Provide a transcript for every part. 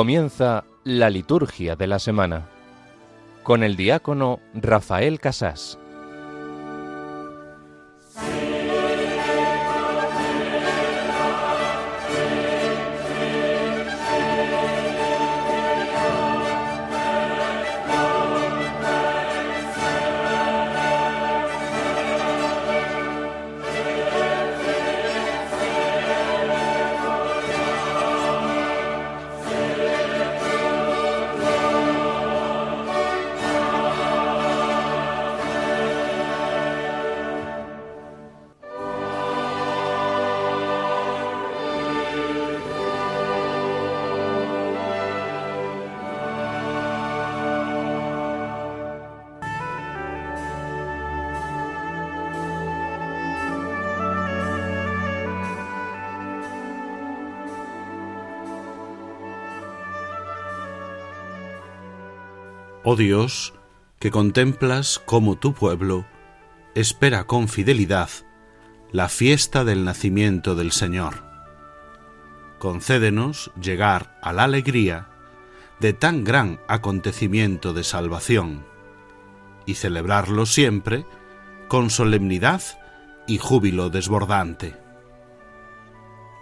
Comienza la liturgia de la semana con el diácono Rafael Casás. Dios, que contemplas cómo tu pueblo espera con fidelidad la fiesta del nacimiento del Señor. Concédenos llegar a la alegría de tan gran acontecimiento de salvación y celebrarlo siempre con solemnidad y júbilo desbordante.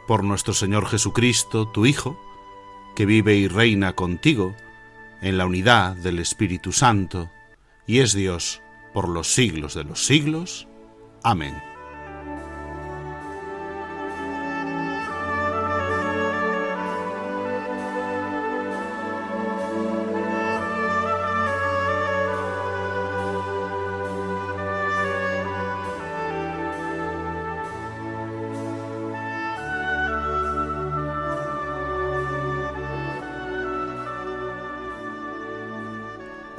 Por nuestro Señor Jesucristo, tu Hijo, que vive y reina contigo, en la unidad del Espíritu Santo, y es Dios por los siglos de los siglos. Amén.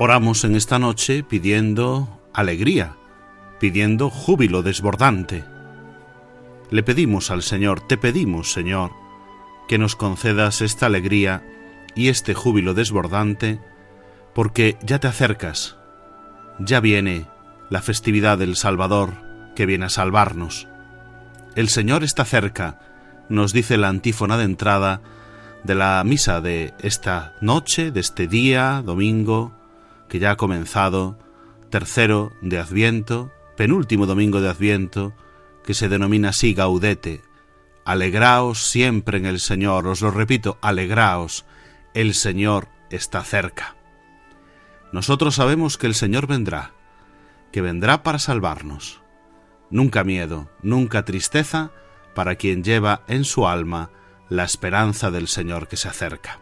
Oramos en esta noche pidiendo alegría, pidiendo júbilo desbordante. Le pedimos al Señor, te pedimos, Señor, que nos concedas esta alegría y este júbilo desbordante, porque ya te acercas, ya viene la festividad del Salvador que viene a salvarnos. El Señor está cerca, nos dice la antífona de entrada de la misa de esta noche, de este día, domingo, que ya ha comenzado, tercero de Adviento, penúltimo domingo de Adviento, que se denomina así Gaudete. Alegraos siempre en el Señor, os lo repito, alegraos, el Señor está cerca. Nosotros sabemos que el Señor vendrá, que vendrá para salvarnos. Nunca miedo, nunca tristeza para quien lleva en su alma la esperanza del Señor que se acerca.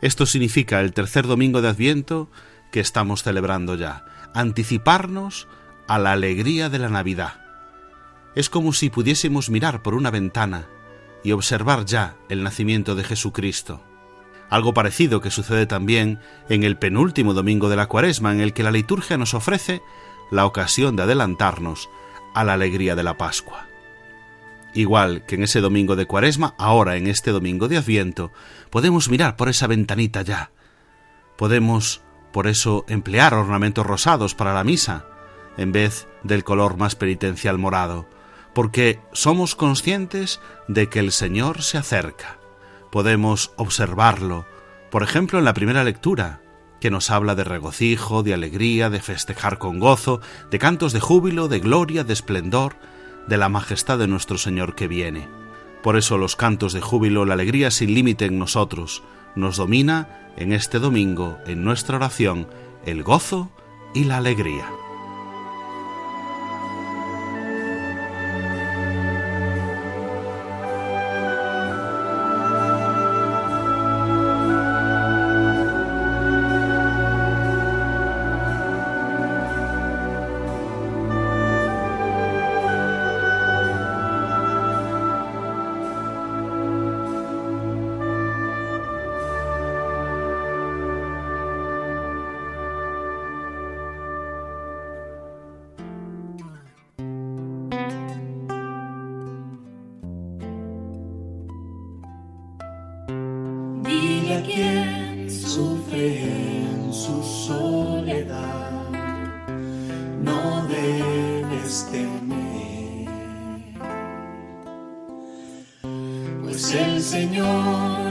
Esto significa el tercer domingo de Adviento que estamos celebrando ya, anticiparnos a la alegría de la Navidad. Es como si pudiésemos mirar por una ventana y observar ya el nacimiento de Jesucristo. Algo parecido que sucede también en el penúltimo domingo de la Cuaresma, en el que la liturgia nos ofrece la ocasión de adelantarnos a la alegría de la Pascua. Igual que en ese domingo de Cuaresma, ahora en este domingo de Adviento, podemos mirar por esa ventanita ya. Podemos, por eso, emplear ornamentos rosados para la misa, en vez del color más penitencial morado, porque somos conscientes de que el Señor se acerca. Podemos observarlo, por ejemplo, en la primera lectura, que nos habla de regocijo, de alegría, de festejar con gozo, de cantos de júbilo, de gloria, de esplendor, de la majestad de nuestro Señor que viene. Por eso los cantos de júbilo, la alegría sin límite en nosotros, nos domina en este domingo, en nuestra oración, el gozo y la alegría. Señor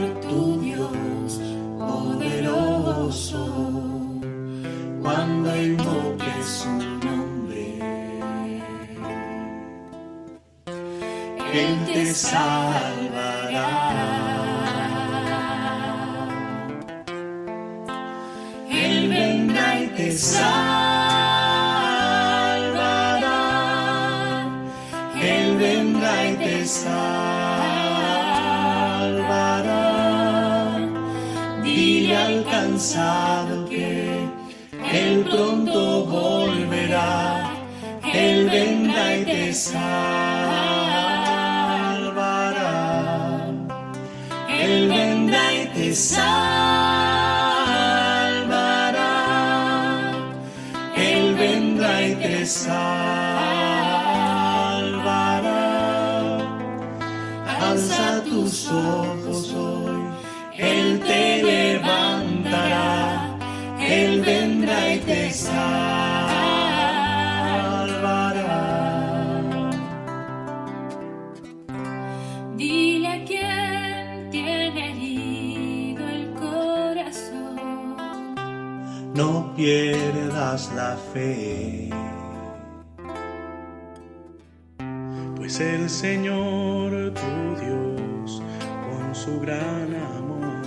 no pierdas la fe. Pues el Señor tu Dios, con su gran amor,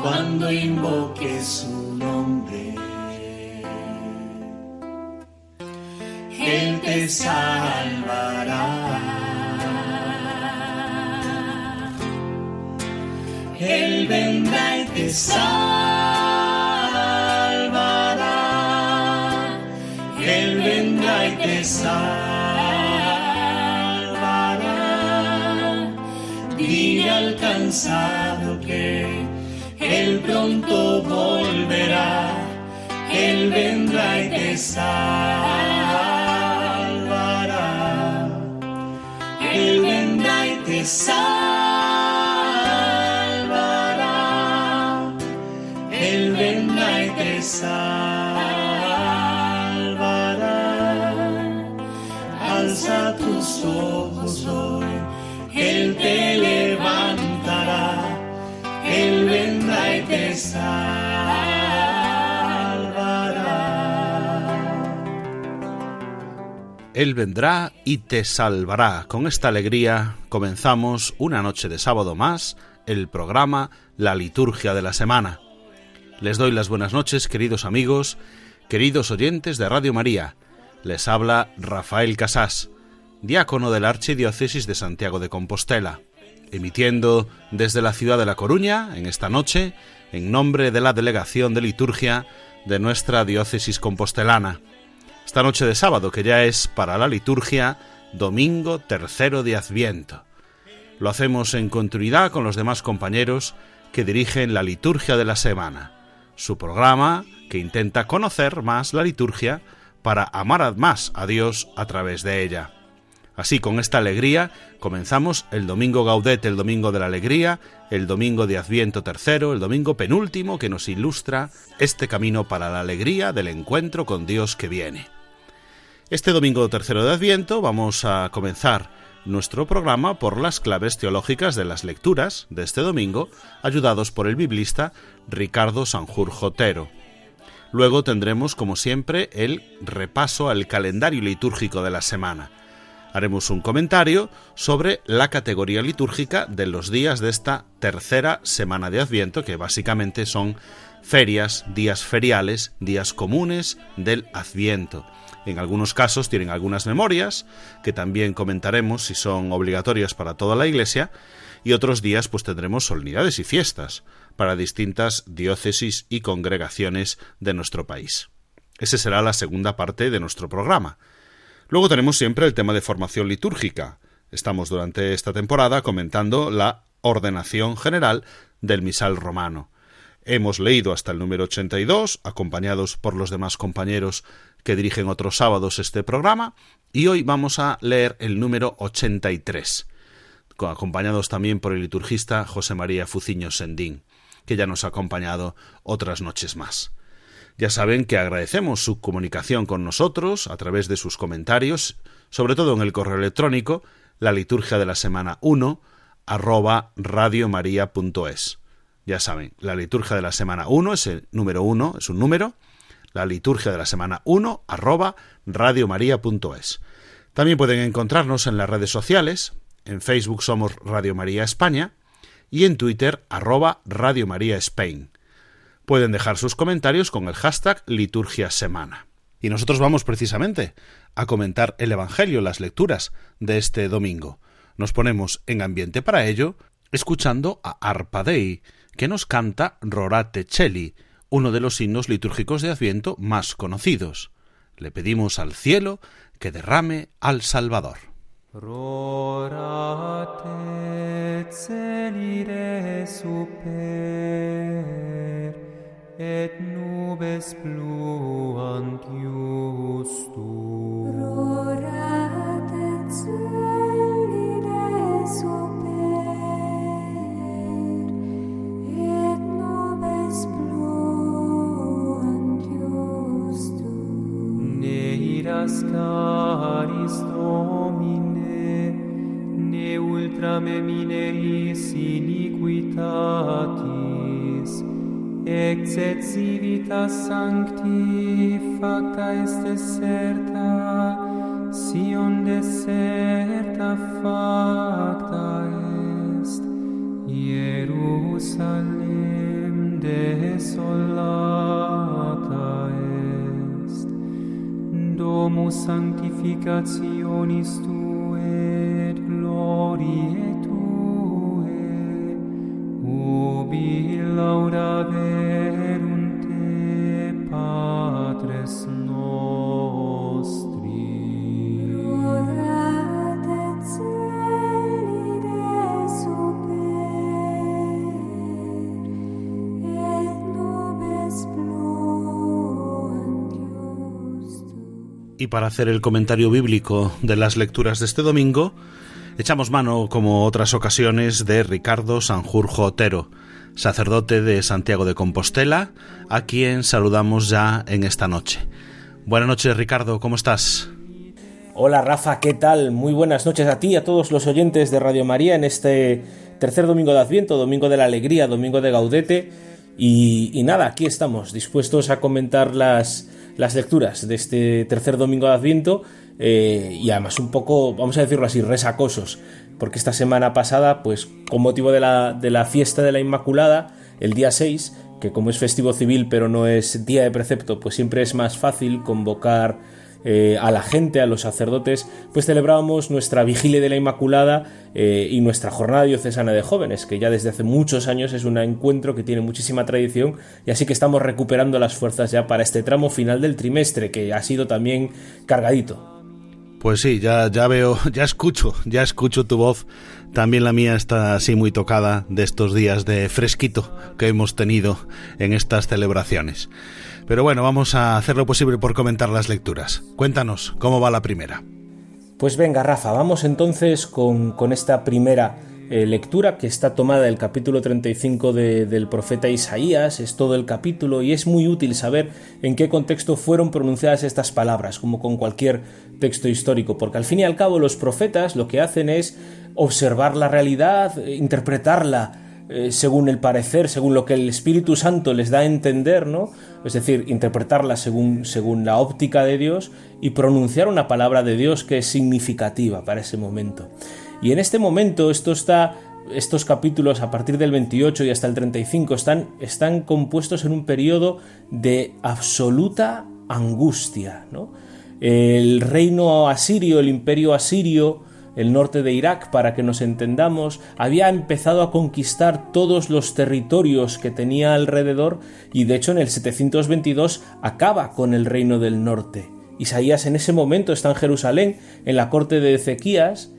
cuando invoques su nombre, Él te salvará. Él vendrá y te salvará. Cansado que Él pronto volverá. Él vendrá y te salvará. Él vendrá y te salvará. Él vendrá y te salvará. Con esta alegría comenzamos una noche de sábado más el programa La Liturgia de la Semana. Les doy las buenas noches, queridos amigos, queridos oyentes de Radio María. Les habla Rafael Casás, diácono de la Archidiócesis de Santiago de Compostela, emitiendo desde la ciudad de La Coruña en esta noche en nombre de la Delegación de Liturgia de nuestra diócesis compostelana esta noche de sábado, que ya es para la liturgia domingo tercero de Adviento. Lo hacemos en continuidad con los demás compañeros que dirigen la liturgia de la semana, su programa que intenta conocer más la liturgia para amar más a Dios a través de ella. Así, con esta alegría, comenzamos el domingo Gaudet, el domingo de la alegría, el domingo de Adviento tercero, el domingo penúltimo que nos ilustra este camino para la alegría del encuentro con Dios que viene. Este domingo tercero de Adviento vamos a comenzar nuestro programa por las claves teológicas de las lecturas de este domingo, ayudados por el biblista Ricardo Sanjur Jotero. Luego tendremos, como siempre, el repaso al calendario litúrgico de la semana. Haremos un comentario sobre la categoría litúrgica de los días de esta tercera semana de Adviento, que básicamente son ferias, días feriales, días comunes del Adviento. En algunos casos tienen algunas memorias, que también comentaremos si son obligatorias para toda la Iglesia, y otros días pues tendremos solemnidades y fiestas para distintas diócesis y congregaciones de nuestro país. Esa será la segunda parte de nuestro programa. Luego tenemos siempre el tema de formación litúrgica. Estamos durante esta temporada comentando la ordenación general del misal romano. Hemos leído hasta el número 82, acompañados por los demás compañeros que dirigen otros sábados este programa, y hoy vamos a leer el número 83, acompañados también por el liturgista José María Fuciño Sendín, que ya nos ha acompañado otras noches más. Ya saben que agradecemos su comunicación con nosotros a través de sus comentarios, sobre todo en el correo electrónico, la liturgia de la semana 1, arroba radiomaria.es. Ya saben, la liturgia de la semana 1 es el número 1, es un número, la liturgia de la semana 1 arroba radiomaria.es. También pueden encontrarnos en las redes sociales, en Facebook somos Radio María España y en Twitter arroba Radio María Spain. Pueden dejar sus comentarios con el hashtag liturgia semana. Y nosotros vamos precisamente a comentar el Evangelio, las lecturas de este domingo. Nos ponemos en ambiente para ello, escuchando a Arpa Dei, que nos canta Rorate Celi, uno de los himnos litúrgicos de Adviento más conocidos. Le pedimos al cielo que derrame al Salvador. Rorate et nubes pluant iustum. Rorate celides super, et nubes pluant iustum. Ne iras caris Domine, ne ultra me mineris iniquitatis, excessivitas sancti facta est deserta sion deserta facta est. Jerusalem desolata est. Domus sanctificationis tu et gloriae Y para hacer el comentario bíblico de las lecturas de este domingo, echamos mano, como otras ocasiones, de Ricardo Sanjurjo Otero, sacerdote de Santiago de Compostela, a quien saludamos ya en esta noche. Buenas noches, Ricardo, ¿cómo estás? Hola Rafa, ¿qué tal? Muy buenas noches a ti y a todos los oyentes de Radio María en este tercer domingo de Adviento, domingo de la alegría, domingo de Gaudete. Y, nada, aquí estamos, dispuestos a comentar las, las lecturas de este tercer domingo de Adviento eh, y además un poco, vamos a decirlo así, resacosos, porque esta semana pasada, pues con motivo de la, de la fiesta de la Inmaculada, el día 6, que como es festivo civil pero no es día de precepto, pues siempre es más fácil convocar eh, a la gente, a los sacerdotes, pues celebrábamos nuestra vigilia de la Inmaculada eh, y nuestra jornada diocesana de jóvenes, que ya desde hace muchos años es un encuentro que tiene muchísima tradición y así que estamos recuperando las fuerzas ya para este tramo final del trimestre, que ha sido también cargadito. Pues sí, ya, ya veo, ya escucho, ya escucho tu voz. También la mía está así muy tocada de estos días de fresquito que hemos tenido en estas celebraciones. Pero bueno, vamos a hacer lo posible por comentar las lecturas. Cuéntanos, ¿cómo va la primera? Pues venga, Rafa, vamos entonces con, con esta primera eh, lectura que está tomada del capítulo 35 de- del profeta Isaías, es todo el capítulo y es muy útil saber en qué contexto fueron pronunciadas estas palabras, como con cualquier texto histórico, porque al fin y al cabo los profetas lo que hacen es observar la realidad, eh, interpretarla, eh, según el parecer, según lo que el Espíritu Santo les da a entender, ¿no? Es decir, interpretarla según, según la óptica de Dios y pronunciar una palabra de Dios que es significativa para ese momento. Y en este momento está estos capítulos a partir del 28 y hasta el 35 están, están compuestos en un periodo de absoluta angustia. ¿no? El reino asirio, el imperio asirio, el norte de Irak, para que nos entendamos, había empezado a conquistar todos los territorios que tenía alrededor y de hecho en el 722 acaba con el reino del norte. Isaías en ese momento está en Jerusalén, en la corte de Ezequías,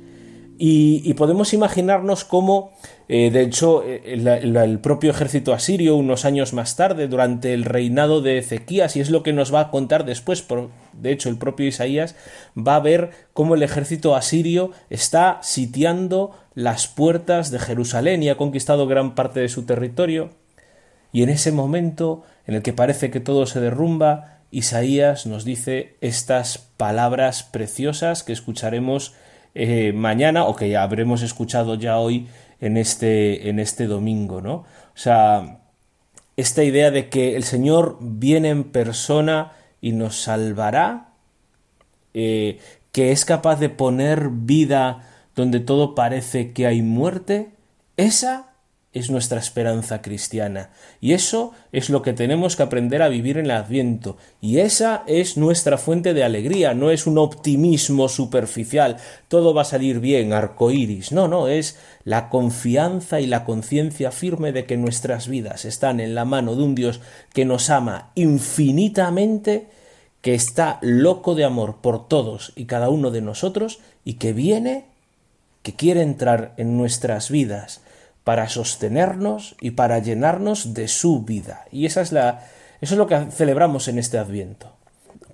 y, podemos imaginarnos cómo, eh, de hecho, eh, el propio ejército asirio, unos años más tarde, durante el reinado de Ezequías, y es lo que nos va a contar después, por, de hecho, el propio Isaías, va a ver cómo el ejército asirio está sitiando las puertas de Jerusalén y ha conquistado gran parte de su territorio. Y en ese momento en el que parece que todo se derrumba, Isaías nos dice estas palabras preciosas que escucharemos eh, mañana o que ya habremos escuchado ya hoy en este, en este domingo, ¿no? O sea, esta idea de que el Señor viene en persona y nos salvará, eh, que es capaz de poner vida donde todo parece que hay muerte, esa es nuestra esperanza cristiana. Y eso es lo que tenemos que aprender a vivir en el Adviento. Y esa es nuestra fuente de alegría, no es un optimismo superficial, todo va a salir bien, arcoíris. No, no, es la confianza y la conciencia firme de que nuestras vidas están en la mano de un Dios que nos ama infinitamente, que está loco de amor por todos y cada uno de nosotros y que viene, que quiere entrar en nuestras vidas para sostenernos y para llenarnos de su vida. Y esa es la, eso es lo que celebramos en este Adviento.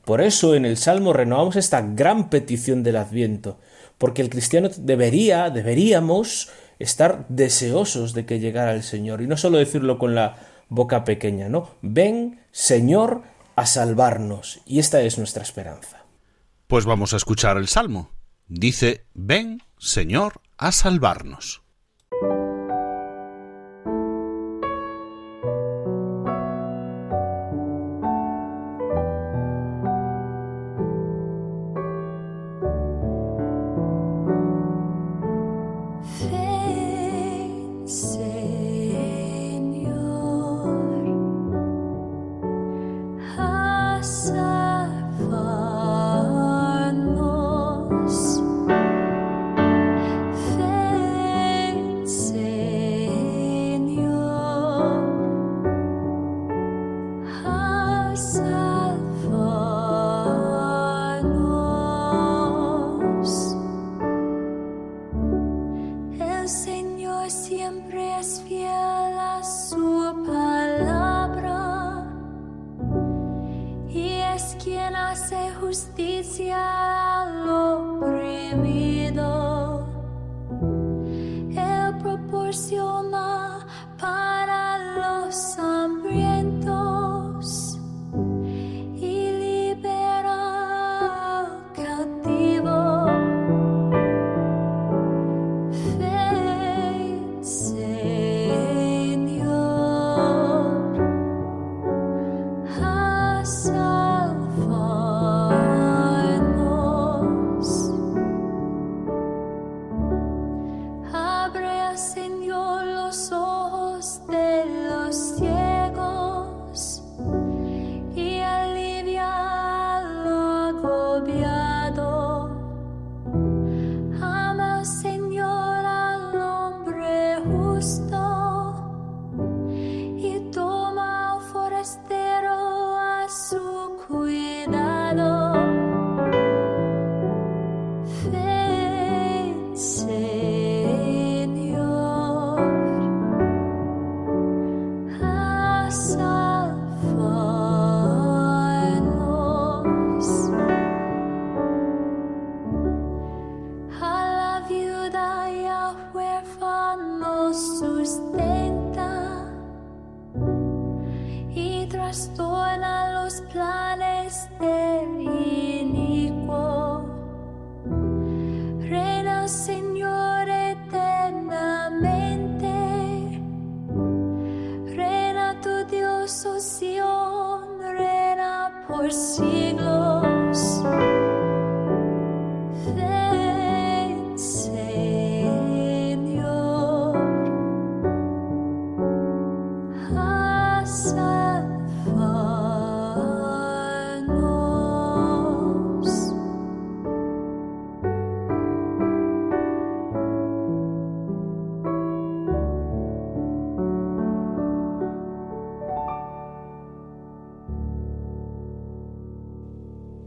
Por eso en el Salmo renovamos esta gran petición del Adviento, porque el cristiano debería, deberíamos estar deseosos de que llegara el Señor, y no solo decirlo con la boca pequeña, ¿no? Ven, Señor, a salvarnos, y esta es nuestra esperanza. Pues vamos a escuchar el Salmo. Dice, ven, Señor, a salvarnos.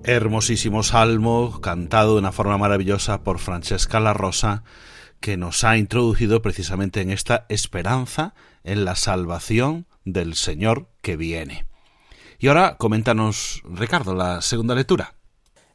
Hermosísimo salmo, cantado de una forma maravillosa por Francesca La Rosa, que nos ha introducido precisamente en esta esperanza en la salvación del Señor que viene. Y ahora coméntanos, Ricardo, la segunda lectura.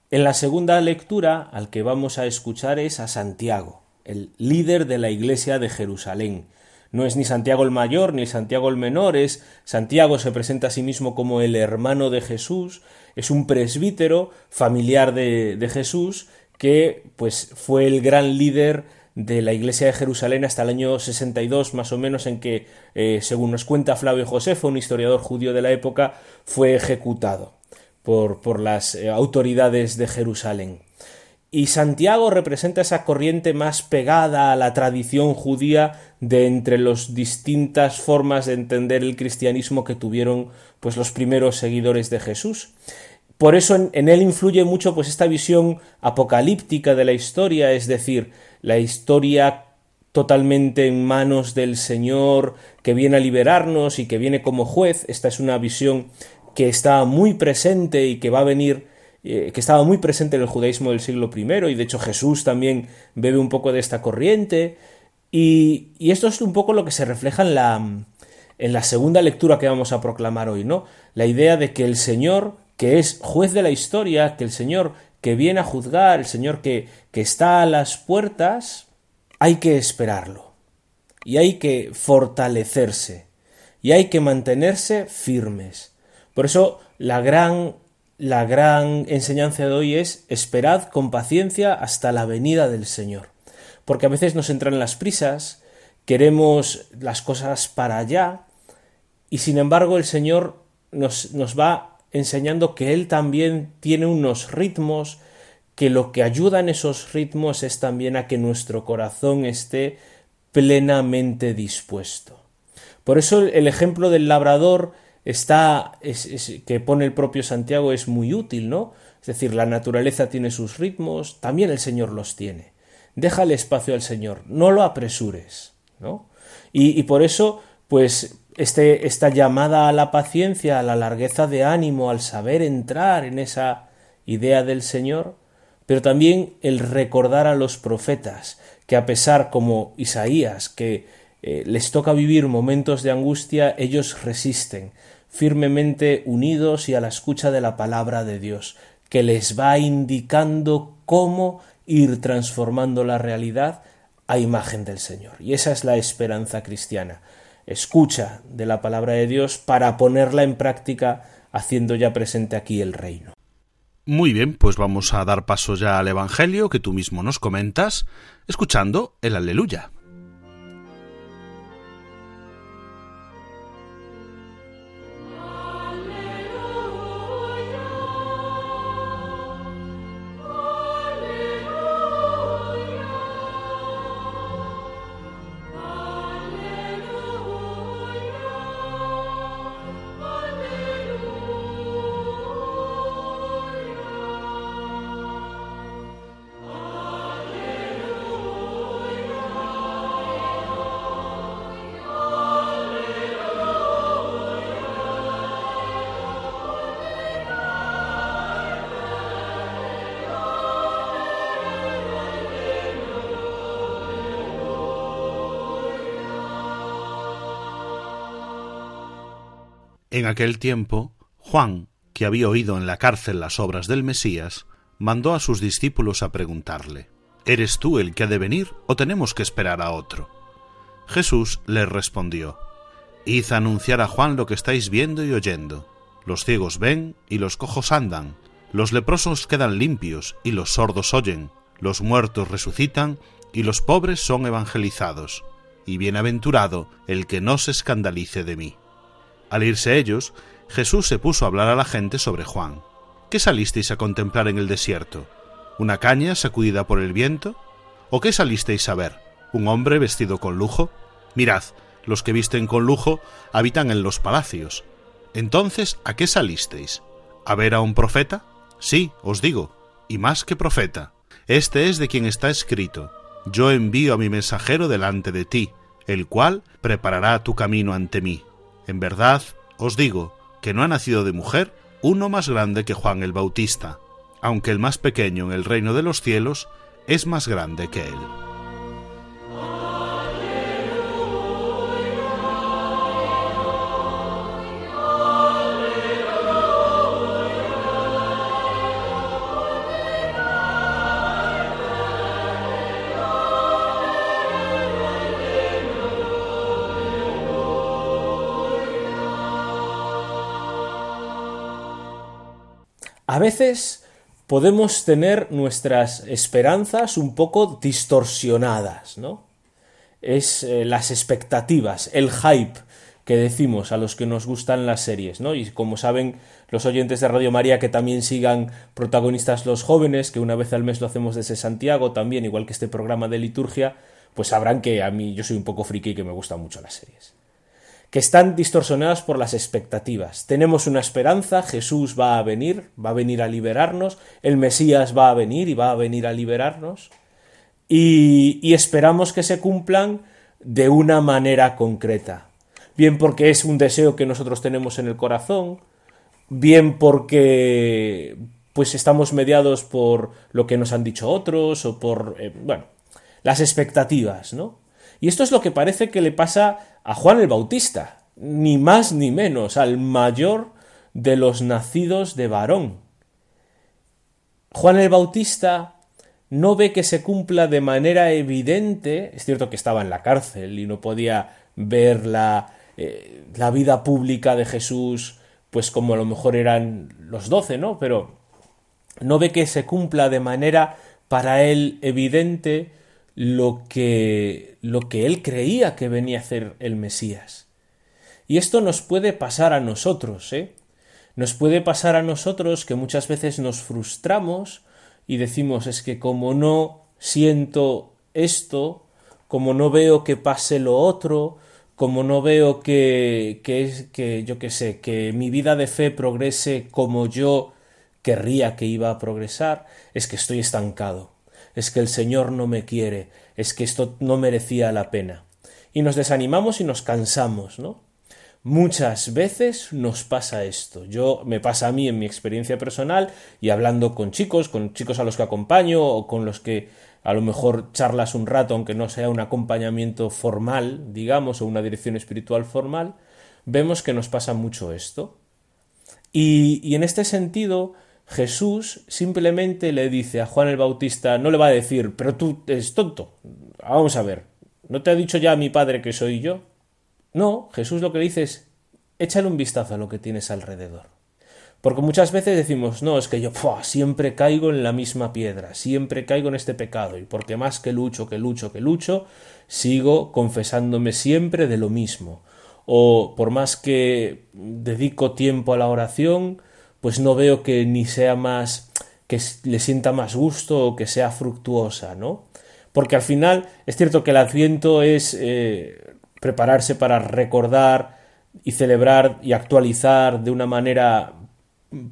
En la segunda lectura al que vamos a escuchar es a Santiago, el líder de la iglesia de Jerusalén. No es ni Santiago el mayor ni Santiago el menor, es Santiago se presenta a sí mismo como el hermano de Jesús, es un presbítero familiar de, Jesús que pues fue el gran líder de la iglesia de Jerusalén hasta el año 62 más o menos en que, eh, según nos cuenta Flavio Josefo, un historiador judío de la época, fue ejecutado por, por las eh, autoridades de Jerusalén. Y Santiago representa esa corriente más pegada a la tradición judía de entre las distintas formas de entender el cristianismo que tuvieron pues los primeros seguidores de Jesús. Por eso en, él influye mucho pues esta visión apocalíptica de la historia, es decir, la historia totalmente en manos del Señor que viene a liberarnos y que viene como juez. Esta es una visión que está muy presente y que va a venir eh, que estaba muy presente en el judaísmo del siglo I y de hecho Jesús también bebe un poco de esta corriente y, y esto es un poco lo que se refleja en la, en la segunda lectura que vamos a proclamar hoy, ¿no? La idea de que el Señor, que es juez de la historia, que el Señor que viene a juzgar, el Señor que, que está a las puertas, hay que esperarlo y hay que fortalecerse y hay que mantenerse firmes. Por eso la gran la gran enseñanza de hoy es esperad con paciencia hasta la venida del Señor. Porque a veces nos entran las prisas, queremos las cosas para allá, y sin embargo el Señor nos, nos va enseñando que Él también tiene unos ritmos, que lo que ayuda en esos ritmos es también a que nuestro corazón esté plenamente dispuesto. Por eso el ejemplo del labrador está es, es, que pone el propio Santiago es muy útil, ¿no? Es decir, la naturaleza tiene sus ritmos, también el Señor los tiene. Déjale espacio al Señor, no lo apresures, ¿no? Y, y por eso, pues, este, esta llamada a la paciencia, a la largueza de ánimo, al saber entrar en esa idea del Señor, pero también el recordar a los profetas, que a pesar como Isaías, que eh, les toca vivir momentos de angustia, ellos resisten, firmemente unidos y a la escucha de la palabra de Dios, que les va indicando cómo ir transformando la realidad a imagen del Señor. Y esa es la esperanza cristiana. Escucha de la palabra de Dios para ponerla en práctica haciendo ya presente aquí el reino. Muy bien, pues vamos a dar paso ya al Evangelio que tú mismo nos comentas, escuchando el aleluya. En aquel tiempo, Juan, que había oído en la cárcel las obras del Mesías, mandó a sus discípulos a preguntarle, ¿Eres tú el que ha de venir o tenemos que esperar a otro? Jesús les respondió, Id anunciar a Juan lo que estáis viendo y oyendo. Los ciegos ven y los cojos andan, los leprosos quedan limpios y los sordos oyen, los muertos resucitan y los pobres son evangelizados. Y bienaventurado el que no se escandalice de mí. Al irse ellos, Jesús se puso a hablar a la gente sobre Juan. ¿Qué salisteis a contemplar en el desierto? ¿Una caña sacudida por el viento? ¿O qué salisteis a ver? ¿Un hombre vestido con lujo? Mirad, los que visten con lujo habitan en los palacios. Entonces, ¿a qué salisteis? ¿A ver a un profeta? Sí, os digo, y más que profeta. Este es de quien está escrito, Yo envío a mi mensajero delante de ti, el cual preparará tu camino ante mí. En verdad os digo que no ha nacido de mujer uno más grande que Juan el Bautista, aunque el más pequeño en el reino de los cielos es más grande que él. A veces podemos tener nuestras esperanzas un poco distorsionadas, ¿no? Es eh, las expectativas, el hype que decimos a los que nos gustan las series, ¿no? Y como saben los oyentes de Radio María que también sigan protagonistas los jóvenes, que una vez al mes lo hacemos desde Santiago también, igual que este programa de liturgia, pues sabrán que a mí yo soy un poco friki y que me gustan mucho las series. Que están distorsionadas por las expectativas. Tenemos una esperanza, Jesús va a venir, va a venir a liberarnos, el Mesías va a venir y va a venir a liberarnos, y, esperamos que se cumplan de una manera concreta. Bien porque es un deseo que nosotros tenemos en el corazón, bien porque pues estamos mediados por lo que nos han dicho otros o por eh, bueno las expectativas no y esto es lo que parece que le pasa a Juan el Bautista ni más ni menos al mayor de los nacidos de varón Juan el Bautista no ve que se cumpla de manera evidente es cierto que estaba en la cárcel y no podía ver la, eh, la vida pública de Jesús pues como a lo mejor eran los doce, ¿no? Pero no ve que se cumpla de manera para él evidente lo que, lo que él creía que venía a hacer el Mesías. Y esto nos puede pasar a nosotros, ¿eh? Nos puede pasar a nosotros que muchas veces nos frustramos y decimos es que como no siento esto, como no veo que pase lo otro, como no veo que, que, que yo que sé, que mi vida de fe progrese como yo querría que iba a progresar, es que estoy estancado, es que el Señor no me quiere, es que esto no merecía la pena. Y nos desanimamos y nos cansamos, ¿no? Muchas veces nos pasa esto. Yo me pasa a mí en mi experiencia personal y hablando con chicos, con chicos a los que acompaño o con los que a lo mejor charlas un rato, aunque no sea un acompañamiento formal, digamos, o una dirección espiritual formal, vemos que nos pasa mucho esto. Y, y, en este sentido, Jesús simplemente le dice a Juan el Bautista, no le va a decir, pero tú eres tonto. Vamos a ver, ¿no te ha dicho ya mi padre que soy yo? No, Jesús lo que le dice es, échale un vistazo a lo que tienes alrededor. Porque muchas veces decimos, no, es que yo siempre caigo en la misma piedra, siempre caigo en este pecado, y porque más que lucho, que lucho, que lucho, sigo confesándome siempre de lo mismo. O por más que dedico tiempo a la oración, pues no veo que ni sea más, que le sienta más gusto o que sea fructuosa, ¿no? Porque al final es cierto que el adviento es eh, prepararse para recordar y celebrar y actualizar de una manera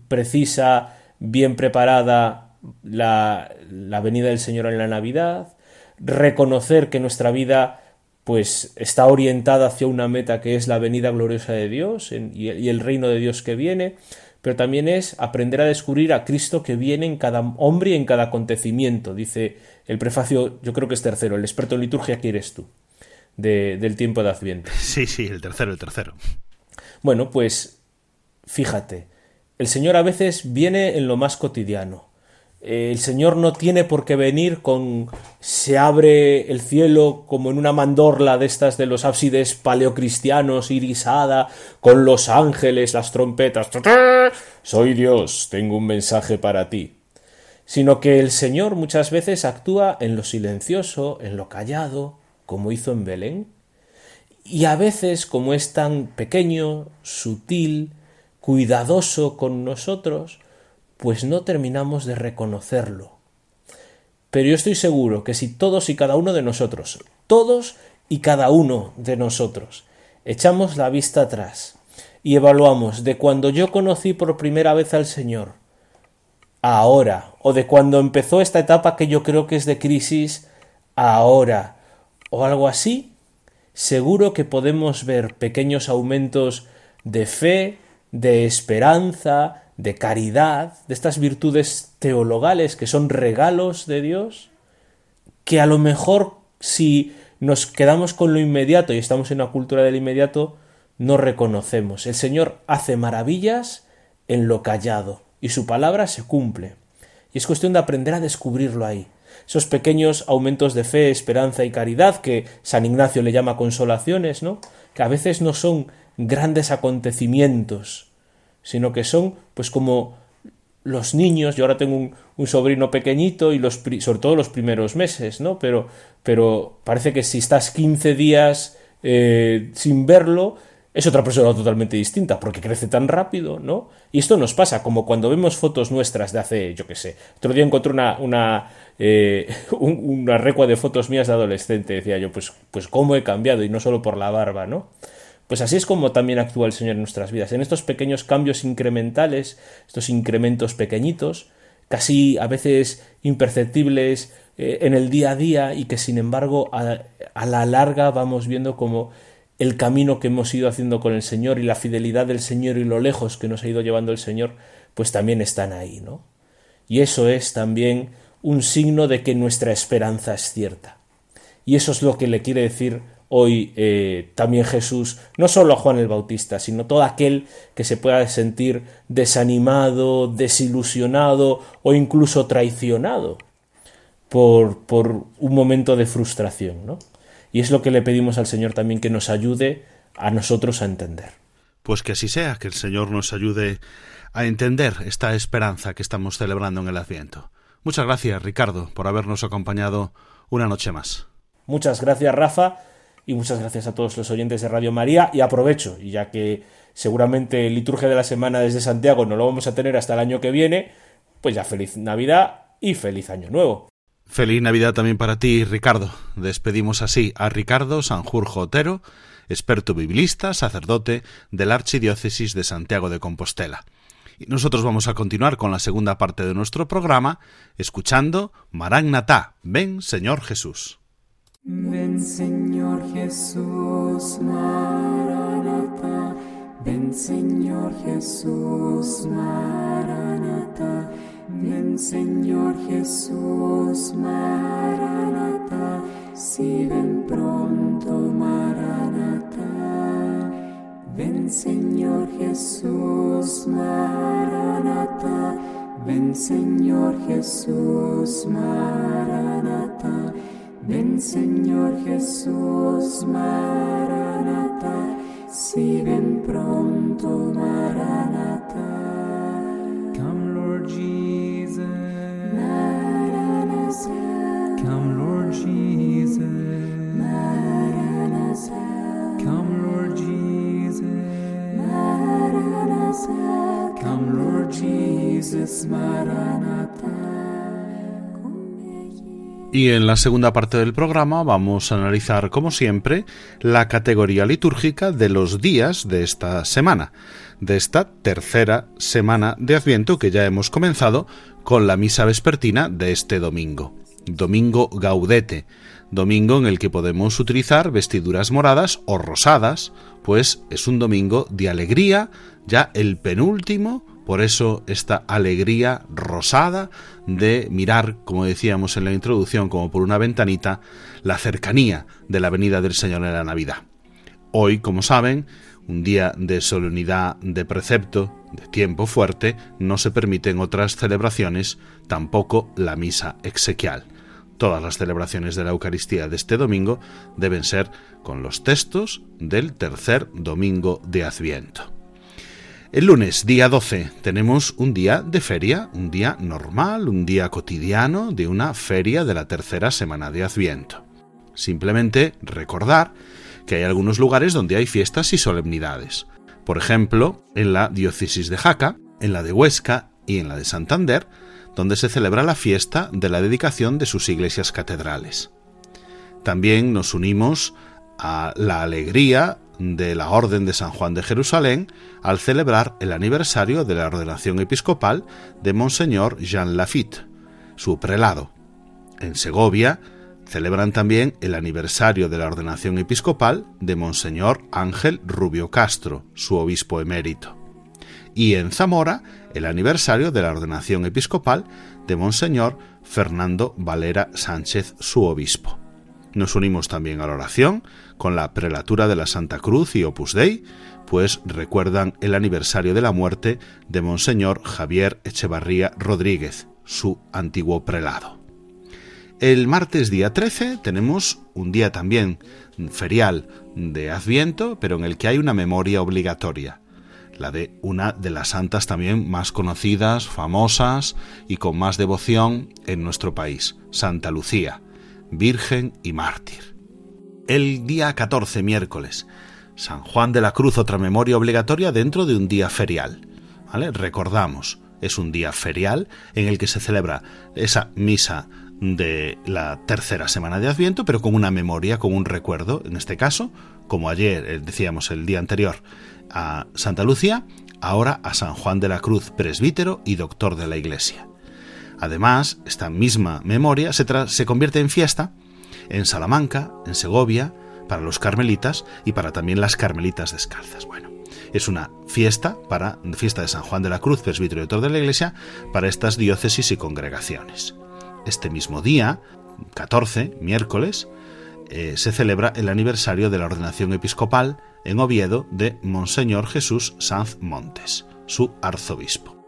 precisa, bien preparada la, la venida del Señor en la Navidad, reconocer que nuestra vida pues está orientada hacia una meta que es la venida gloriosa de Dios y, y el reino de Dios que viene, pero también es aprender a descubrir a Cristo que viene en cada hombre y en cada acontecimiento. Dice el prefacio, yo creo que es tercero, el experto en liturgia que eres tú, de, del tiempo de Adviento. Sí, sí, el tercero, el tercero. Bueno, pues fíjate, el Señor a veces viene en lo más cotidiano. El Señor no tiene por qué venir con se abre el cielo como en una mandorla de estas de los ábsides paleocristianos irisada con los ángeles, las trompetas. Soy Dios, tengo un mensaje para ti. Sino que el Señor muchas veces actúa en lo silencioso, en lo callado, como hizo en Belén. Y a veces, como es tan pequeño, sutil, cuidadoso con nosotros, pues no terminamos de reconocerlo. Pero yo estoy seguro que si todos y cada uno de nosotros, todos y cada uno de nosotros, echamos la vista atrás y evaluamos de cuando yo conocí por primera vez al Señor ahora, o de cuando empezó esta etapa que yo creo que es de crisis ahora, o algo así, seguro que podemos ver pequeños aumentos de fe, de esperanza, de caridad, de estas virtudes teologales que son regalos de Dios, que a lo mejor si nos quedamos con lo inmediato y estamos en una cultura del inmediato, no reconocemos. El Señor hace maravillas en lo callado y su palabra se cumple. Y es cuestión de aprender a descubrirlo ahí. Esos pequeños aumentos de fe, esperanza y caridad que San Ignacio le llama consolaciones, ¿no? Que a veces no son grandes acontecimientos, sino que son pues como los niños, yo ahora tengo un, sobrino pequeñito y los, sobre todo los primeros meses, ¿no? Pero, pero parece que si estás 15 días eh, sin verlo, es otra persona totalmente distinta, porque crece tan rápido, ¿no? Y esto nos pasa, como cuando vemos fotos nuestras de hace, yo qué sé, otro día encontré una, una, eh, un- una recua de fotos mías de adolescente, decía yo, pues, pues cómo he cambiado, y no solo por la barba, ¿no? Pues así es como también actúa el Señor en nuestras vidas, en estos pequeños cambios incrementales, estos incrementos pequeñitos, casi a veces imperceptibles eh, en el día a día y que sin embargo a, a la larga vamos viendo como el camino que hemos ido haciendo con el Señor y la fidelidad del Señor y lo lejos que nos ha ido llevando el Señor, pues también están ahí, ¿no? Y eso es también un signo de que nuestra esperanza es cierta. Y eso es lo que le quiere decir hoy eh, también Jesús, no solo a Juan el Bautista, sino todo aquel que se pueda sentir desanimado, desilusionado o incluso traicionado por, por un momento de frustración, ¿no? Y es lo que le pedimos al Señor también que nos ayude a nosotros a entender. Pues que así sea, que el Señor nos ayude a entender esta esperanza que estamos celebrando en el Adviento. Muchas gracias, Ricardo, por habernos acompañado una noche más. Muchas gracias, Rafa, y muchas gracias a todos los oyentes de Radio María. Y aprovecho, ya que seguramente liturgia de la semana desde Santiago no lo vamos a tener hasta el año que viene, pues ya feliz Navidad y feliz Año Nuevo. Feliz Navidad también para ti, Ricardo. Despedimos así a Ricardo Sanjurjo Otero, experto biblista, sacerdote de la Archidiócesis de Santiago de Compostela. Y nosotros vamos a continuar con la segunda parte de nuestro programa, escuchando Maranatá, ven Señor Jesús. Ven Señor Jesús, Maranatha. Ven Señor Jesús, Maranatha. Ven Señor Jesús, Maranatha. Si ven pronto, Maranatha. Ven Señor Jesús, Maranatha. Ven Señor Jesús, Maranatha. Ven Señor Jesús, Maranatha. Si ven pronto, Maranatha. Come Lord Jesus. Maranatha. Come Lord Jesus. Maranatha. Come Lord Jesus. Maranatha. Come Lord Jesus, Maranatha. Y en la segunda parte del programa vamos a analizar, como siempre, la categoría litúrgica de los días de esta semana, de esta tercera semana de Adviento que ya hemos comenzado con la misa vespertina de este domingo. Domingo Gaudete, domingo en el que podemos utilizar vestiduras moradas o rosadas, pues es un domingo de alegría, ya el penúltimo por eso esta alegría rosada de mirar, como decíamos en la introducción, como por una ventanita, la cercanía de la venida del Señor en la Navidad. Hoy, como saben, un día de solemnidad, de precepto, de tiempo fuerte, no se permiten otras celebraciones, tampoco la misa exequial. Todas las celebraciones de la Eucaristía de este domingo deben ser con los textos del tercer domingo de Adviento. El lunes, día 12, tenemos un día de feria, un día normal, un día cotidiano de una feria de la tercera semana de Adviento. Simplemente recordar que hay algunos lugares donde hay fiestas y solemnidades. Por ejemplo, en la diócesis de Jaca, en la de Huesca y en la de Santander, donde se celebra la fiesta de la dedicación de sus iglesias catedrales. También nos unimos a la alegría de la Orden de San Juan de Jerusalén al celebrar el aniversario de la ordenación episcopal de Monseñor Jean Lafitte, su prelado. En Segovia celebran también el aniversario de la ordenación episcopal de Monseñor Ángel Rubio Castro, su obispo emérito. Y en Zamora el aniversario de la ordenación episcopal de Monseñor Fernando Valera Sánchez, su obispo. Nos unimos también a la oración con la prelatura de la Santa Cruz y Opus Dei, pues recuerdan el aniversario de la muerte de Monseñor Javier Echevarría Rodríguez, su antiguo prelado. El martes día 13 tenemos un día también ferial de Adviento, pero en el que hay una memoria obligatoria. la de una de las santas también más conocidas, famosas y con más devoción en nuestro país, Santa Lucía, Virgen y Mártir. El día 14, miércoles, San Juan de la Cruz, otra memoria obligatoria dentro de un día ferial. ¿vale? Recordamos, es un día ferial en el que se celebra esa misa de la tercera semana de Adviento, pero con una memoria, con un recuerdo, en este caso, como ayer eh, decíamos el día anterior a Santa Lucía, ahora a San Juan de la Cruz, presbítero y doctor de la Iglesia. Además, esta misma memoria se, convierte en fiesta en Salamanca, en Segovia, para los carmelitas y para también las carmelitas descalzas. Bueno, es una fiesta para fiesta de San Juan de la Cruz, presbítero y doctor de la Iglesia, para estas diócesis y congregaciones. Este mismo día, 14, miércoles, eh, se celebra el aniversario de la ordenación episcopal en Oviedo de Monseñor Jesús Sanz Montes, su arzobispo.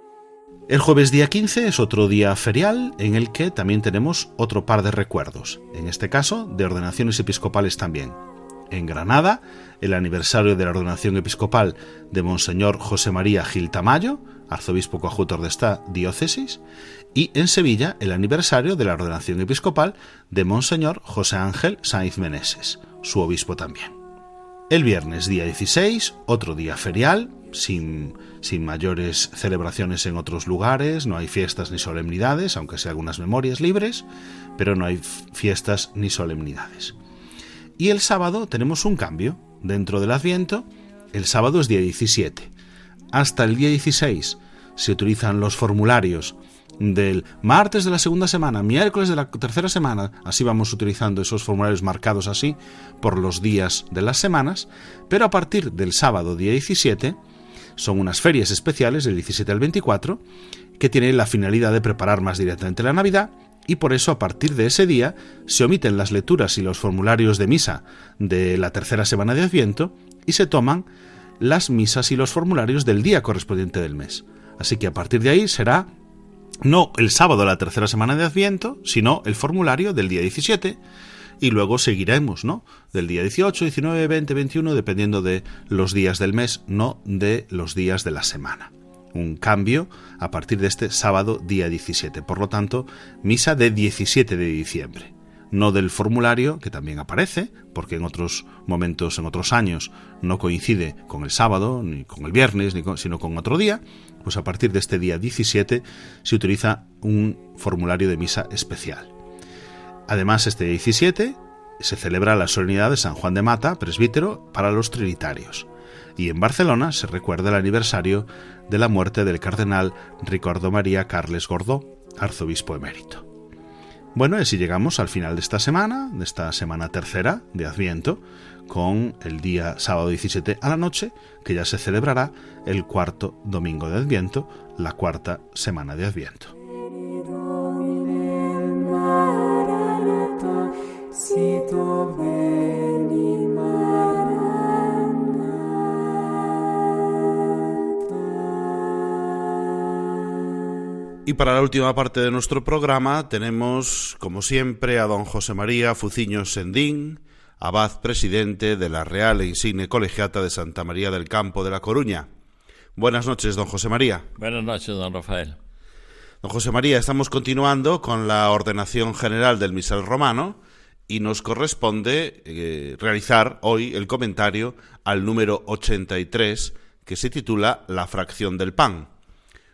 El jueves día 15 es otro día ferial en el que también tenemos otro par de recuerdos, en este caso de ordenaciones episcopales también. En Granada, el aniversario de la ordenación episcopal de Monseñor José María Gil Tamayo, arzobispo coadjutor de esta diócesis, y en Sevilla el aniversario de la ordenación episcopal de Monseñor José Ángel Saiz Meneses, su obispo también. El viernes día 16, otro día ferial, sin, sin mayores celebraciones en otros lugares, no hay fiestas ni solemnidades, aunque sea algunas memorias libres, pero no hay fiestas ni solemnidades. Y el sábado tenemos un cambio. Dentro del Adviento, el sábado es día 17. Hasta el día 16 se utilizan los formularios del martes de la segunda semana, miércoles de la tercera semana, así vamos utilizando esos formularios marcados así por los días de las semanas, pero a partir del sábado día 17 son unas ferias especiales del 17 al 24 que tienen la finalidad de preparar más directamente la Navidad y por eso a partir de ese día se omiten las lecturas y los formularios de misa de la tercera semana de Adviento y se toman las misas y los formularios del día correspondiente del mes. Así que a partir de ahí será no el sábado de la tercera semana de Adviento, sino el formulario del día 17 y luego seguiremos, ¿no? Del día 18, 19, 20, 21, dependiendo de los días del mes, no de los días de la semana. Un cambio a partir de este sábado día 17. Por lo tanto, misa de 17 de diciembre. No del formulario, que también aparece, porque en otros momentos, en otros años, no coincide con el sábado, ni con el viernes, sino con otro día, pues a partir de este día 17 se utiliza un formulario de misa especial. Además, este 17 se celebra la solemnidad de San Juan de Mata, presbítero, para los trinitarios. Y en Barcelona se recuerda el aniversario de la muerte del cardenal Ricardo María Carles Gordó, arzobispo emérito. Bueno, y así llegamos al final de esta semana, de esta semana tercera de Adviento, con el día sábado 17 a la noche, que ya se celebrará el cuarto domingo de Adviento, la cuarta semana de Adviento. Y para la última parte de nuestro programa tenemos, como siempre, a don José María Fuciño Sendín, abad presidente de la Real e Insigne Colegiata de Santa María del Campo de La Coruña. Buenas noches, don José María. Buenas noches, don Rafael. Don José María, estamos continuando con la ordenación general del misal romano y nos corresponde eh, realizar hoy el comentario al número 83 que se titula La fracción del pan.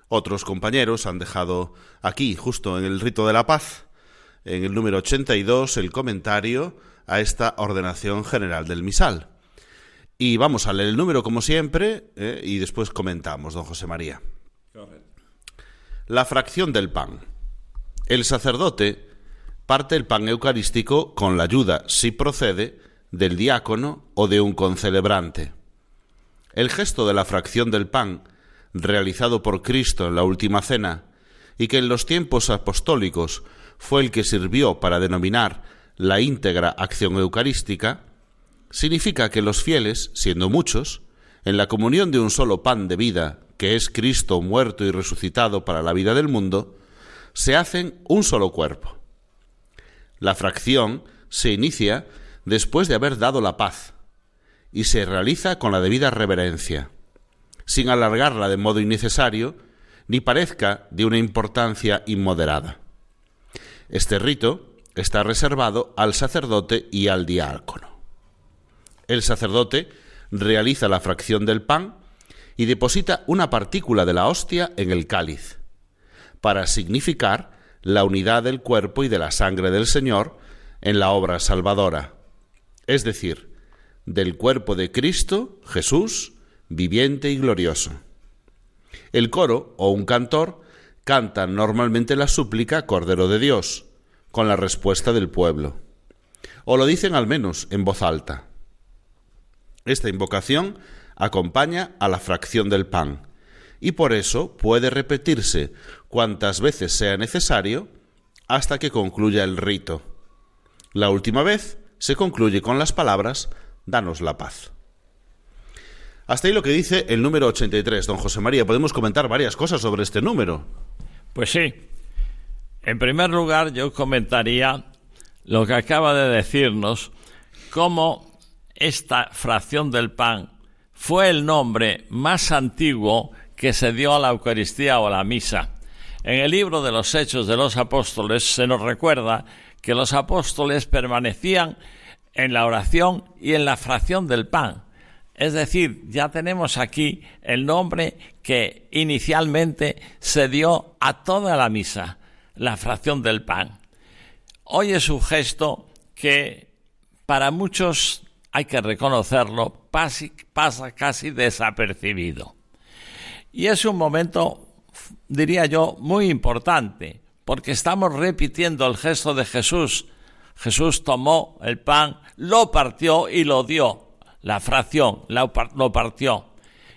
Otros compañeros han dejado aquí, justo en el rito de la paz, en el número 82, el comentario a esta ordenación general del misal. Y vamos a leer el número como siempre eh, y después comentamos, don José María. La fracción del pan. El sacerdote parte el pan eucarístico con la ayuda, si procede, del diácono o de un concelebrante. El gesto de la fracción del pan, realizado por Cristo en la última cena, y que en los tiempos apostólicos fue el que sirvió para denominar la íntegra acción eucarística, significa que los fieles, siendo muchos, en la comunión de un solo pan de vida, que es Cristo muerto y resucitado para la vida del mundo, se hacen un solo cuerpo. La fracción se inicia después de haber dado la paz y se realiza con la debida reverencia. sin alargarla de modo innecesario, ni parezca de una importancia inmoderada. Este rito está reservado al sacerdote y al diácono. El sacerdote realiza la fracción del pan y deposita una partícula de la hostia en el cáliz, para significar la unidad del cuerpo y de la sangre del Señor en la obra salvadora, es decir, del cuerpo de Cristo, Jesús, viviente y glorioso. El coro o un cantor canta normalmente la súplica Cordero de Dios, con la respuesta del pueblo. O lo dicen al menos en voz alta. Esta invocación acompaña a la fracción del pan, y por eso puede repetirse cuantas veces sea necesario hasta que concluya el rito. La última vez se concluye con las palabras Danos la paz. Hasta ahí lo que dice el número 83, don José María. Podemos comentar varias cosas sobre este número. Pues sí. En primer lugar, yo comentaría lo que acaba de decirnos, cómo esta fracción del pan fue el nombre más antiguo que se dio a la Eucaristía o a la misa. En el libro de los Hechos de los Apóstoles se nos recuerda que los apóstoles permanecían en la oración y en la fracción del pan. Es decir, ya tenemos aquí el nombre que inicialmente se dio a toda la misa, la fracción del pan. Hoy es un gesto que para muchos, hay que reconocerlo, pasa casi desapercibido. Y es un momento, diría yo, muy importante, porque estamos repitiendo el gesto de Jesús. Jesús tomó el pan, lo partió y lo dio la fracción, lo partió.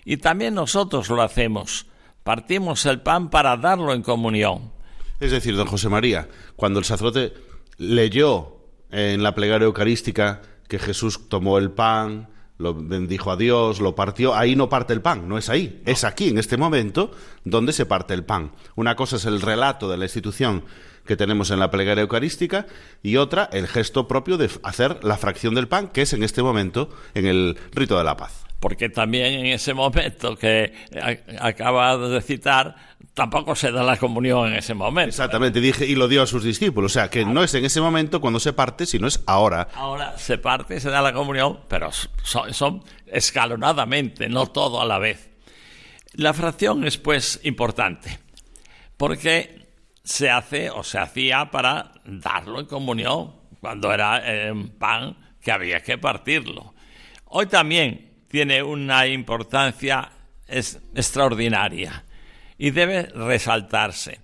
Y también nosotros lo hacemos. Partimos el pan para darlo en comunión. Es decir, don José María, cuando el sacerdote leyó en la plegaria eucarística que Jesús tomó el pan, lo bendijo a Dios, lo partió, ahí no parte el pan, no es ahí, es aquí, en este momento, donde se parte el pan. Una cosa es el relato de la institución que tenemos en la plegaria eucarística y otra el gesto propio de hacer la fracción del pan, que es en este momento en el rito de la paz. Porque también en ese momento que acaba de citar, tampoco se da la comunión en ese momento. Exactamente, dije, y lo dio a sus discípulos. O sea, que no es en ese momento cuando se parte, sino es ahora. Ahora se parte y se da la comunión, pero son, son escalonadamente, no todo a la vez. La fracción es pues importante, porque se hace o se hacía para darlo en comunión, cuando era un pan que había que partirlo. Hoy también tiene una importancia extraordinaria y debe resaltarse.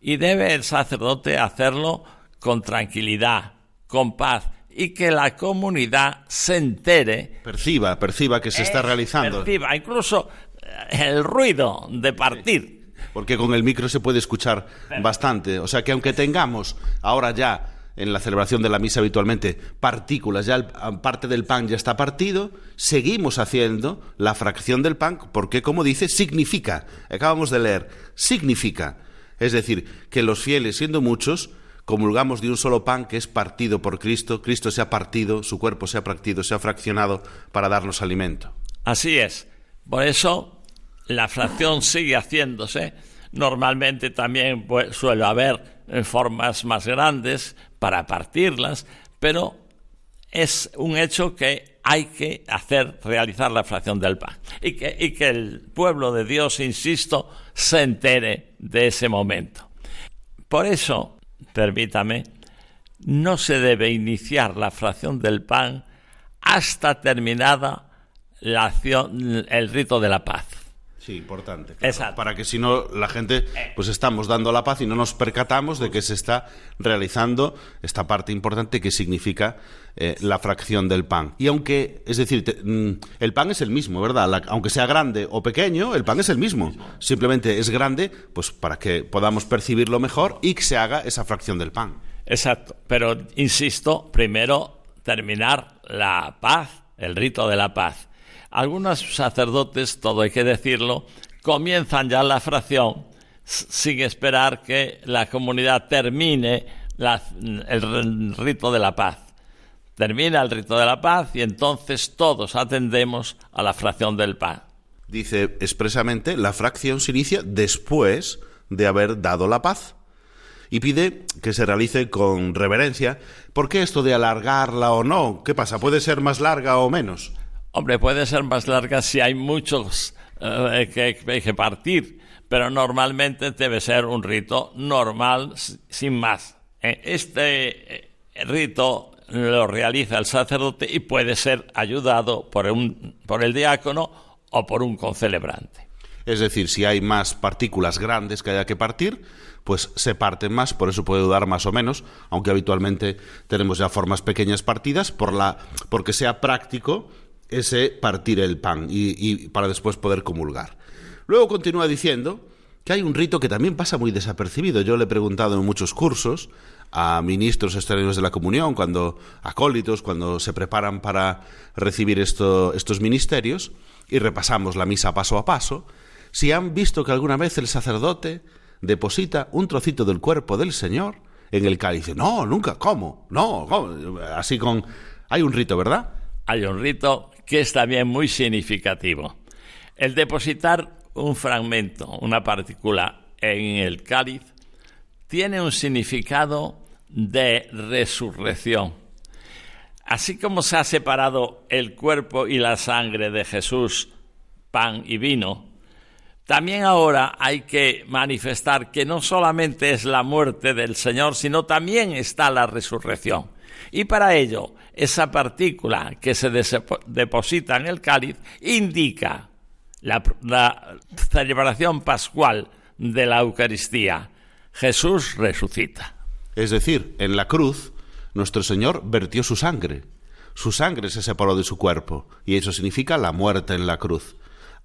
Y debe el sacerdote hacerlo con tranquilidad, con paz, y que la comunidad se entere. Perciba, perciba que se está realizando. Perciba, incluso el ruido de partir porque con el micro se puede escuchar bastante. O sea que aunque tengamos ahora ya en la celebración de la misa habitualmente partículas, ya parte del pan ya está partido, seguimos haciendo la fracción del pan porque, como dice, significa, acabamos de leer, significa. Es decir, que los fieles, siendo muchos, comulgamos de un solo pan que es partido por Cristo, Cristo se ha partido, su cuerpo se ha partido, se ha fraccionado para darnos alimento. Así es. Por eso la fracción sigue haciéndose. Normalmente también pues, suele haber formas más grandes para partirlas, pero es un hecho que hay que hacer realizar la fracción del pan y que, y que el pueblo de Dios, insisto, se entere de ese momento. Por eso, permítame, no se debe iniciar la fracción del pan hasta terminada la acción, el rito de la paz. Sí, importante. Exacto. Para que si no la gente, pues estamos dando la paz y no nos percatamos de que se está realizando esta parte importante que significa eh, la fracción del pan. Y aunque, es decir, mm, el pan es el mismo, ¿verdad? aunque sea grande o pequeño, el pan es el mismo. Simplemente es grande, pues para que podamos percibirlo mejor y que se haga esa fracción del pan. Exacto. Pero insisto, primero terminar la paz, el rito de la paz algunos sacerdotes, todo hay que decirlo, comienzan ya la fracción sin esperar que la comunidad termine el rito de la paz. Termina el rito de la paz y entonces todos atendemos a la fracción del pan. Dice expresamente, la fracción se inicia después de haber dado la paz. Y pide que se realice con reverencia. ¿Por qué esto de alargarla o no? ¿Qué pasa? ¿Puede ser más larga o menos? Hombre, puede ser más larga si hay muchos eh, que, que partir, pero normalmente debe ser un rito normal sin más. Eh, Este eh, rito lo realiza el sacerdote y puede ser ayudado por, un, por el diácono o por un concelebrante. Es decir, si hay más partículas grandes que haya que partir, pues se parten más, por eso puede dudar más o menos, aunque habitualmente tenemos ya formas pequeñas partidas, por la, porque sea práctico ese partir el pan y, para después poder comulgar. Luego continúa diciendo que hay un rito que también pasa muy desapercibido. Yo le he preguntado en muchos cursos a ministros extraños de la comunión, cuando acólitos, cuando se preparan para recibir esto- estos ministerios, y repasamos la misa paso a paso, si han visto que alguna vez el sacerdote deposita un trocito del cuerpo del Señor en el cáliz. No, nunca, ¿cómo? No. Así con... Hay un rito, ¿verdad? Hay un rito que es también muy significativo. El depositar un fragmento, una partícula en el cáliz, tiene un significado de resurrección. Así como se ha separado el cuerpo y la sangre de Jesús, pan y vino, también ahora hay que manifestar que no solamente es la muerte del Señor, sino también está la resurrección. Y para ello, esa partícula que se deposita en el cáliz indica la, la celebración pascual de la Eucaristía. Jesús resucita. Es decir, en la cruz, nuestro Señor vertió su sangre. Su sangre se separó de su cuerpo, y eso significa la muerte en la cruz.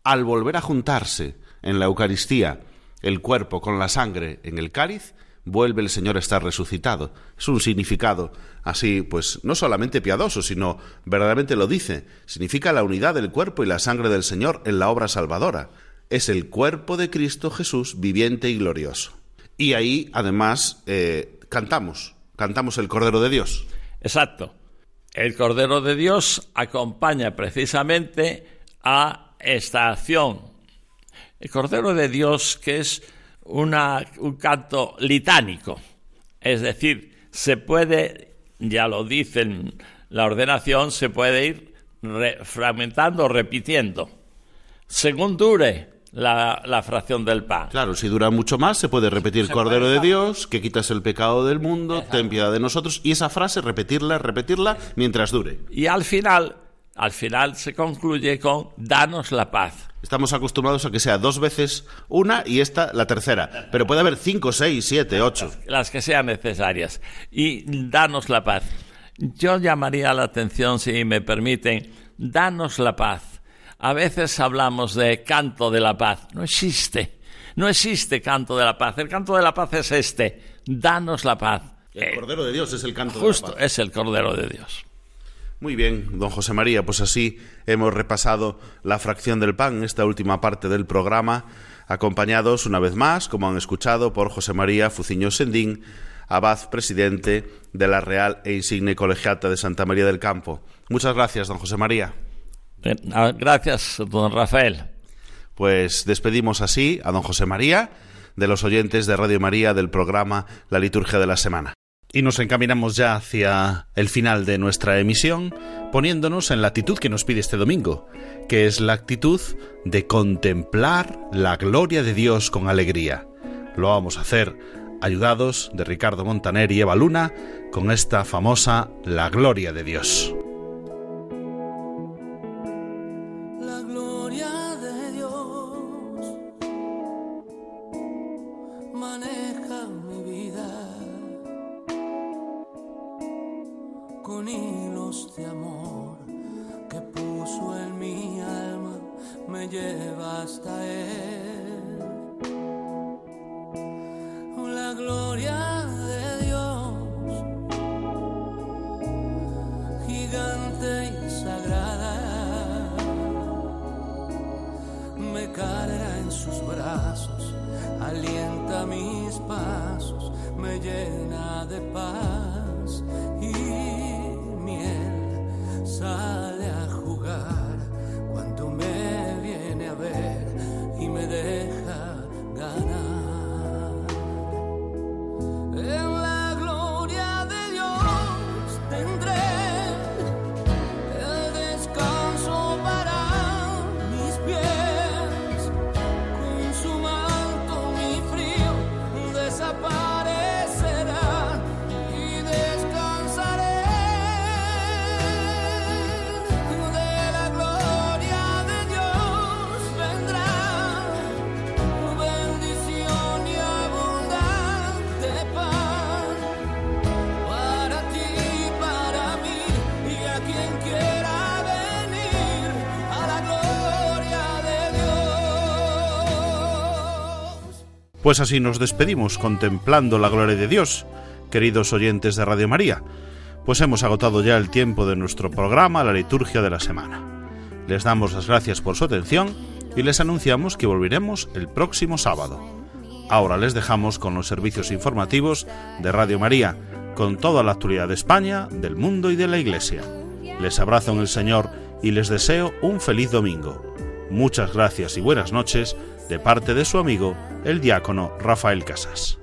Al volver a juntarse en la Eucaristía el cuerpo con la sangre en el cáliz, vuelve el Señor a estar resucitado. Es un significado así, pues no solamente piadoso, sino verdaderamente lo dice. Significa la unidad del cuerpo y la sangre del Señor en la obra salvadora. Es el cuerpo de Cristo Jesús viviente y glorioso. Y ahí, además, eh, cantamos, cantamos el Cordero de Dios. Exacto. El Cordero de Dios acompaña precisamente a esta acción. El Cordero de Dios que es una- un canto litánico, es decir, se puede, ya lo dice en la ordenación, se puede ir re- fragmentando, repitiendo, según dure la, la fracción del pan. Claro, si dura mucho más, se puede repetir Cordero de Dios, que quitas el pecado del mundo, ten piedad de nosotros, y esa frase repetirla, repetirla mientras dure. Y al final, al final se concluye con danos la paz. Estamos acostumbrados a que sea dos veces una y esta la tercera, pero puede haber cinco, seis, siete, ocho. las que sean necesarias y danos la paz. Yo llamaría la atención, si me permiten, danos la paz. A veces hablamos de canto de la paz. No existe. No existe canto de la paz. El canto de la paz es este. Danos la paz. El Cordero de Dios es el canto de la justo paz. es el Cordero de Dios. Muy bien, don José María, pues así hemos repasado la fracción del pan en esta última parte del programa, acompañados una vez más, como han escuchado, por José María Fuciño Sendín, abad presidente de la Real e Insigne Colegiata de Santa María del Campo. Muchas gracias, don José María. Gracias, don Rafael. Pues despedimos así a don José María de los oyentes de Radio María del programa La Liturgia de la Semana. Y nos encaminamos ya hacia el final de nuestra emisión, poniéndonos en la actitud que nos pide este domingo, que es la actitud de contemplar la gloria de Dios con alegría. Lo vamos a hacer ayudados de Ricardo Montaner y Eva Luna con esta famosa La gloria de Dios. Con de amor que puso en mi alma me lleva hasta él. La gloria Pues así nos despedimos contemplando la gloria de Dios, queridos oyentes de Radio María, pues hemos agotado ya el tiempo de nuestro programa, la liturgia de la semana. Les damos las gracias por su atención y les anunciamos que volveremos el próximo sábado. Ahora les dejamos con los servicios informativos de Radio María, con toda la actualidad de España, del mundo y de la Iglesia. Les abrazo en el Señor y les deseo un feliz domingo. Muchas gracias y buenas noches de parte de su amigo, el diácono Rafael Casas.